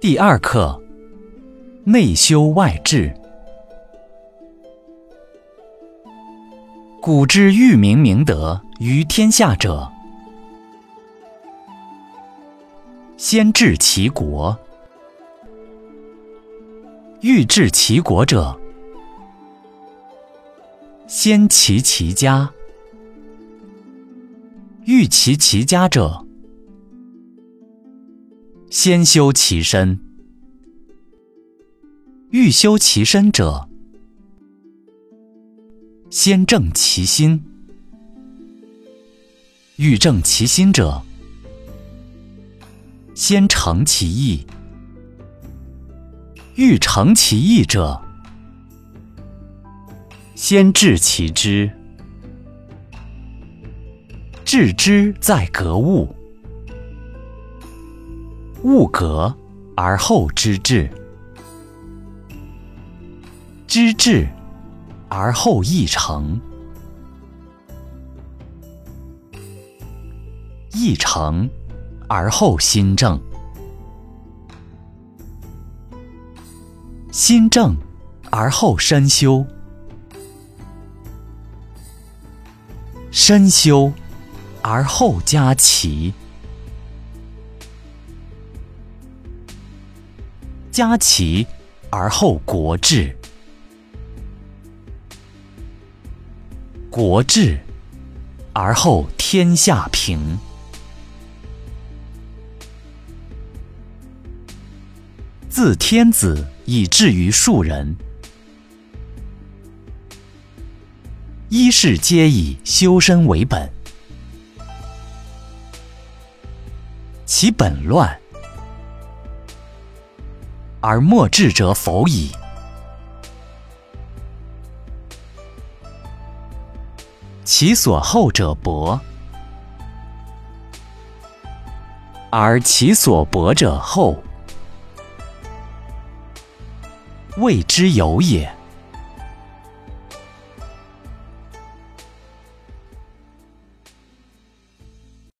第二课：内修外治。古之欲明明德于天下者，先治其国；欲治其国者，先齐其家；欲齐其家者，先修其身；欲修其身者，先正其心；欲正其心者，先诚其意；欲诚其意者，先治其知。致知在格物，物格而后知至，知至而后意诚，意诚而后心正，心正而后身修，身修而后家齐，家齐而后国治，国治而后天下平。自天子以至于庶人，一是皆以修身为本。其本乱，而莫治者否矣。其所厚者薄，而其所薄者厚，未之有也。